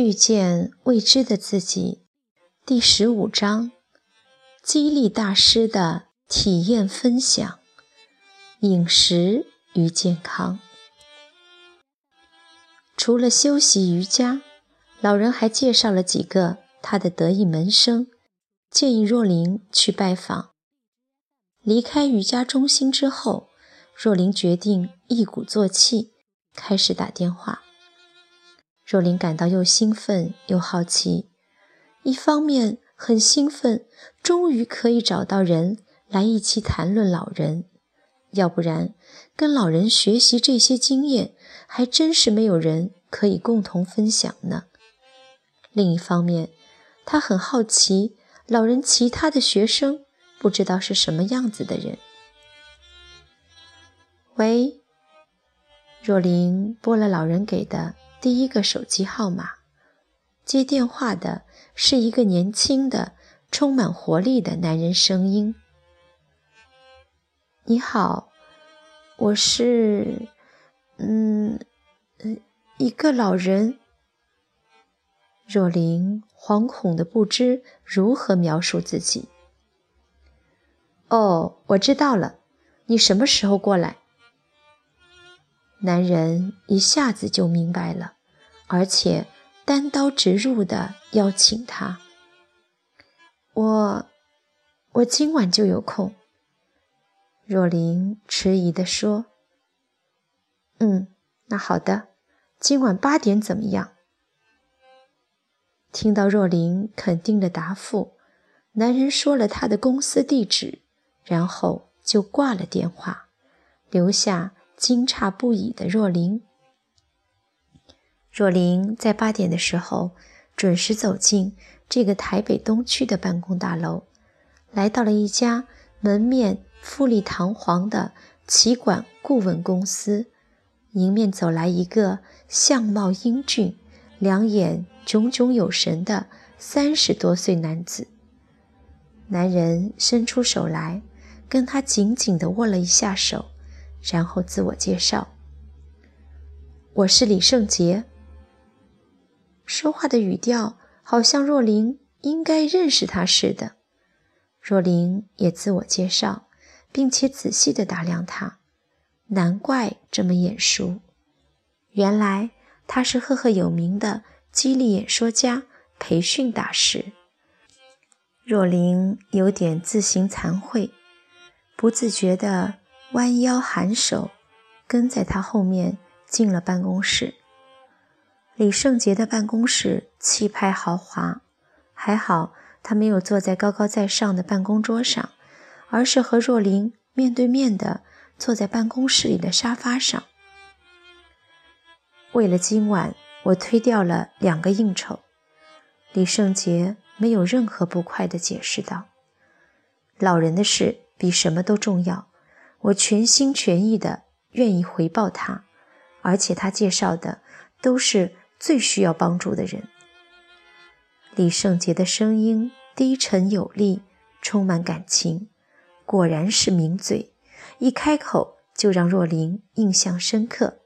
遇见未知的自己，第十五章：激励大师的体验分享。饮食与健康。除了修习瑜伽，老人还介绍了几个他的得意门生，建议若琳去拜访。离开瑜伽中心之后，若琳决定一鼓作气，开始打电话。若琳感到又兴奋又好奇，一方面很兴奋，终于可以找到人来一起谈论老人，要不然跟老人学习这些经验，还真是没有人可以共同分享呢。另一方面，他很好奇老人其他的学生不知道是什么样子的人。喂，若琳拨了老人给的。第一个手机号码，接电话的是一个年轻的、充满活力的男人声音。你好，我是……嗯嗯，一个老人。若琳惶恐的不知如何描述自己。哦，我知道了，你什么时候过来？男人一下子就明白了，而且单刀直入地邀请他：“我，我今晚就有空。”若琳迟疑地说：“嗯，那好的，今晚八点怎么样？”听到若琳肯定的答复，男人说了他的公司地址，然后就挂了电话，留下。惊诧不已的若琳，若琳在八点的时候准时走进这个台北东区的办公大楼，来到了一家门面富丽堂皇的企管顾问公司。迎面走来一个相貌英俊、两眼炯炯有神的三十多岁男子。男人伸出手来，跟他紧紧地握了一下手。然后自我介绍：“我是李圣杰。”说话的语调好像若琳应该认识他似的。若琳也自我介绍，并且仔细地打量他，难怪这么眼熟。原来他是赫赫有名的激励演说家、培训大师。若琳有点自行惭愧，不自觉地。弯腰颔首，跟在他后面进了办公室。李圣杰的办公室气派豪华，还好他没有坐在高高在上的办公桌上，而是和若琳面对面的坐在办公室里的沙发上。为了今晚，我推掉了两个应酬。李圣杰没有任何不快的解释道：“老人的事比什么都重要。”我全心全意的愿意回报他，而且他介绍的都是最需要帮助的人。李圣杰的声音低沉有力，充满感情，果然是名嘴，一开口就让若琳印象深刻。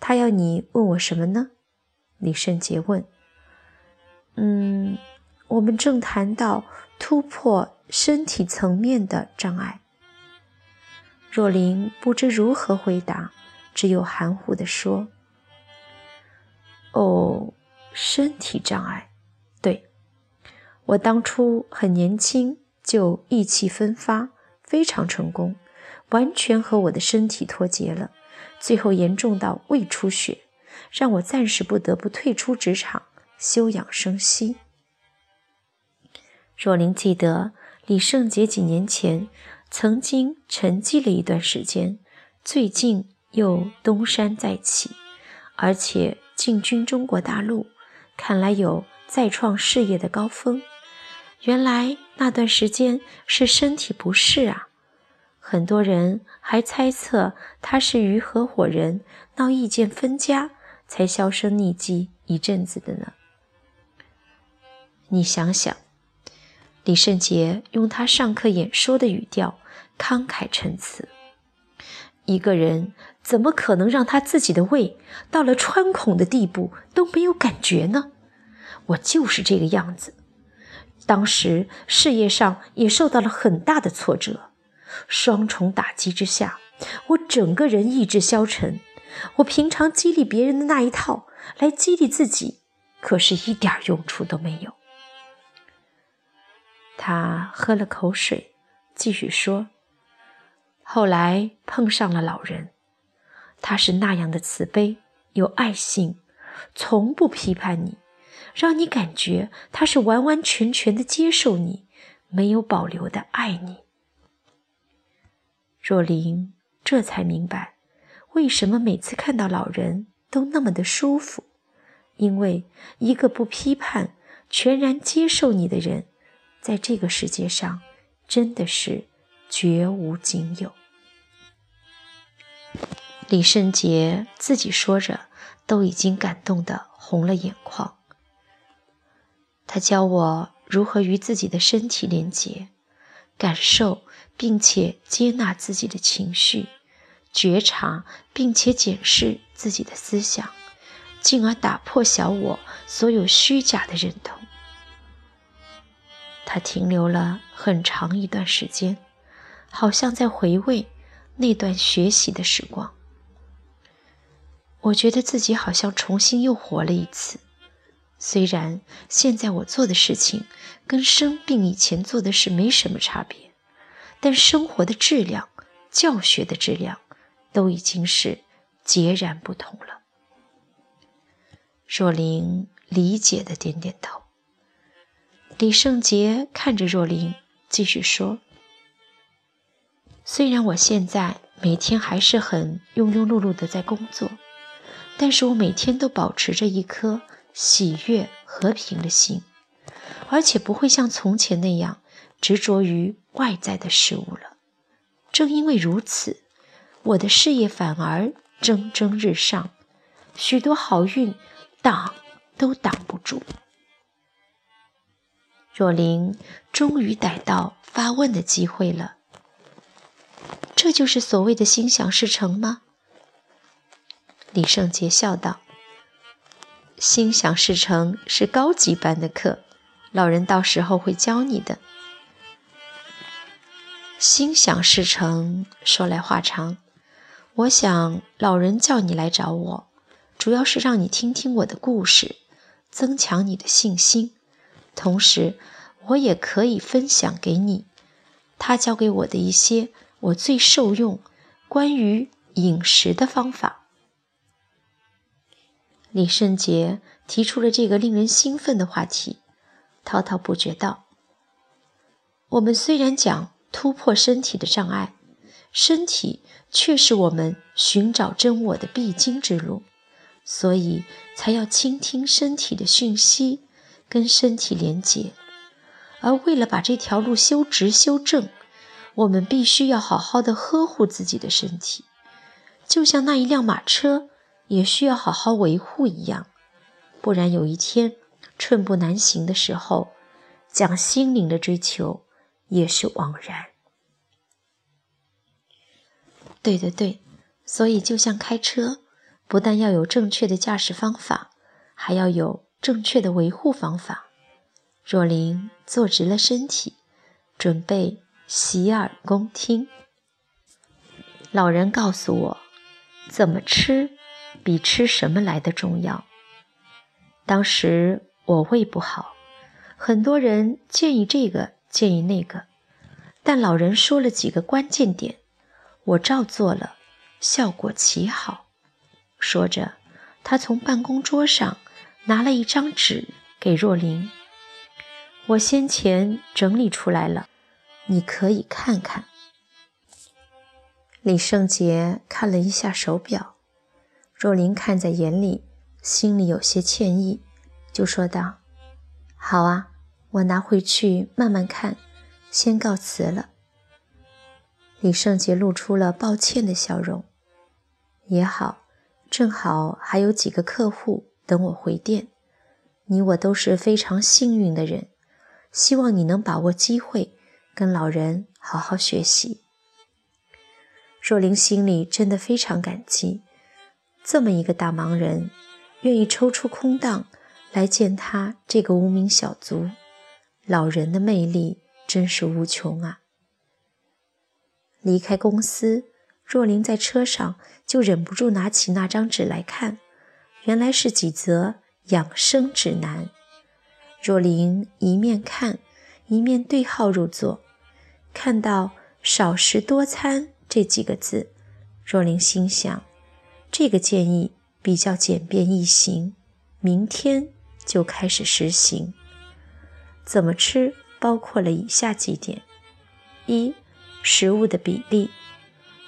他要你问我什么呢？李圣杰问。嗯，我们正谈到突破身体层面的障碍。若琳不知如何回答，只有含糊地说：“哦，身体障碍。对，我当初很年轻就意气风发，非常成功，完全和我的身体脱节了，最后严重到胃出血，让我暂时不得不退出职场，休养生息。”若琳记得李圣杰几年前。曾经沉寂了一段时间，最近又东山再起，而且进军中国大陆，看来有再创事业的高峰。原来那段时间是身体不适啊，很多人还猜测他是与合伙人闹意见分家，才销声匿迹一阵子的呢。你想想，李圣杰用他上课演说的语调。慷慨陈词，一个人怎么可能让他自己的胃到了穿孔的地步都没有感觉呢？我就是这个样子。当时事业上也受到了很大的挫折，双重打击之下，我整个人意志消沉。我平常激励别人的那一套来激励自己，可是一点用处都没有。他喝了口水，继续说：“后来碰上了老人，他是那样的慈悲有爱心，从不批判你。”让你感觉他是完完全全的接受你，没有保留的爱你。若琳这才明白，为什么每次看到老人都那么的舒服，因为一个不批判、全然接受你的人，在这个世界上真的是绝无仅有。李圣杰自己说着，都已经感动的红了眼眶。他教我如何与自己的身体连结，感受并且接纳自己的情绪，觉察并且检视自己的思想，进而打破小我所有虚假的认同。他停留了很长一段时间，好像在回味那段学习的时光。我觉得自己好像重新又活了一次。虽然现在我做的事情跟生病以前做的事没什么差别，但生活的质量、教学的质量都已经是截然不同了。若琳理解的点点头。李圣杰看着若琳，继续说：“虽然我现在每天还是很庸庸碌碌的在工作，但是我每天都保持着一颗。”喜悦和平的心，而且不会像从前那样执着于外在的事物了。正因为如此，我的事业反而蒸蒸日上，许多好运挡都挡不住。若琳终于逮到发问的机会了，这就是所谓的心想事成吗？李圣杰笑道。心想事成是高级班的课，老人到时候会教你的。心想事成说来话长，我想老人叫你来找我，主要是让你听听我的故事，增强你的信心，同时我也可以分享给你他教给我的一些我最受用关于饮食的方法。李圣杰提出了这个令人兴奋的话题，滔滔不绝道：“我们虽然讲突破身体的障碍，身体却是我们寻找真我的必经之路，所以才要倾听身体的讯息，跟身体连结。而为了把这条路修直修正，我们必须要好好的呵护自己的身体，就像那一辆马车。”也需要好好维护一样，不然有一天寸步难行的时候，讲心灵的追求也是枉然。对对对，所以就像开车，不但要有正确的驾驶方法，还要有正确的维护方法。若琳坐直了身体，准备洗耳恭听。老人告诉我怎么吃。比吃什么来的重要。当时我胃不好，很多人建议这个建议那个，但老人说了几个关键点，我照做了，效果奇好。说着，他从办公桌上拿了一张纸给若琳，我先前整理出来了，你可以看看。李圣杰看了一下手表。若琳看在眼里，心里有些歉意，就说道：“好啊，我拿回去慢慢看，先告辞了。”李圣杰露出了抱歉的笑容。也好，正好还有几个客户等我回电，你我都是非常幸运的人，希望你能把握机会，跟老人好好学习。若琳心里真的非常感激，这么一个大忙人，愿意抽出空档来见他这个无名小卒。老人的魅力真是无穷啊！离开公司，若琳在车上就忍不住拿起那张纸来看，原来是几则养生指南。若琳一面看，一面对号入座，看到“少食多餐”。这几个字，若琳心想，这个建议比较简便易行，明天就开始实行。怎么吃，包括了以下几点：一、食物的比例，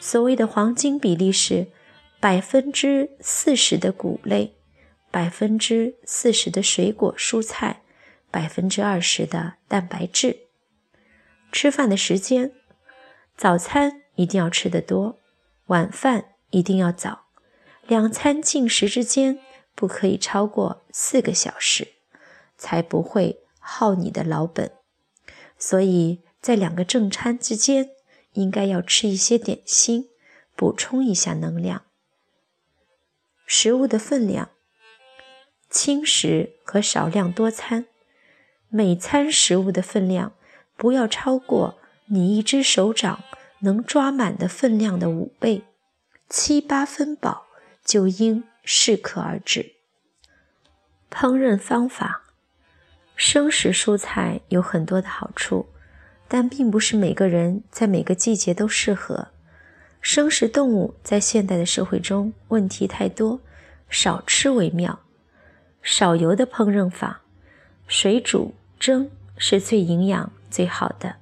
所谓的黄金比例是百分之四十的谷类，百分之四十的水果蔬菜，百分之二十的蛋白质。吃饭的时间，早餐。一定要吃得多，晚饭一定要早，两餐进食之间不可以超过四个小时，才不会耗你的老本。所以在两个正餐之间，应该要吃一些点心，补充一下能量。食物的分量，轻食和少量多餐，每餐食物的分量不要超过你一只手掌。能抓满的分量的五倍，七八分饱就应适可而止。烹饪方法：生食蔬菜有很多的好处，但并不是每个人在每个季节都适合。生食动物在现代的社会中问题太多，少吃为妙。少油的烹饪法，水煮、蒸是最营养最好的。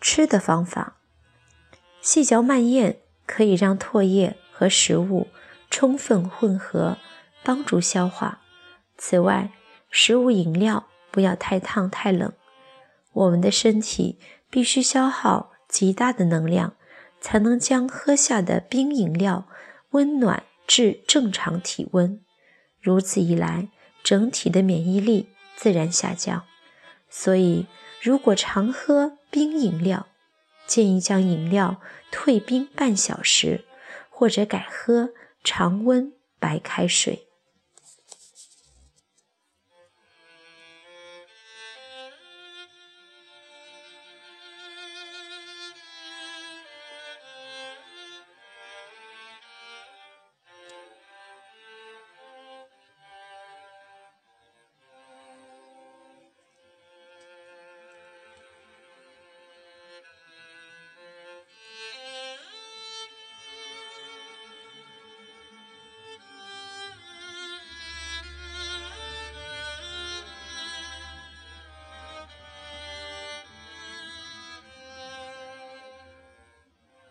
吃的方法，细嚼慢咽可以让唾液和食物充分混合，帮助消化。此外，食物饮料不要太烫太冷。我们的身体必须消耗极大的能量，才能将喝下的冰饮料温暖至正常体温。如此一来，整体的免疫力自然下降。所以，如果常喝冰饮料，建议将饮料退冰半小时，或者改喝常温白开水。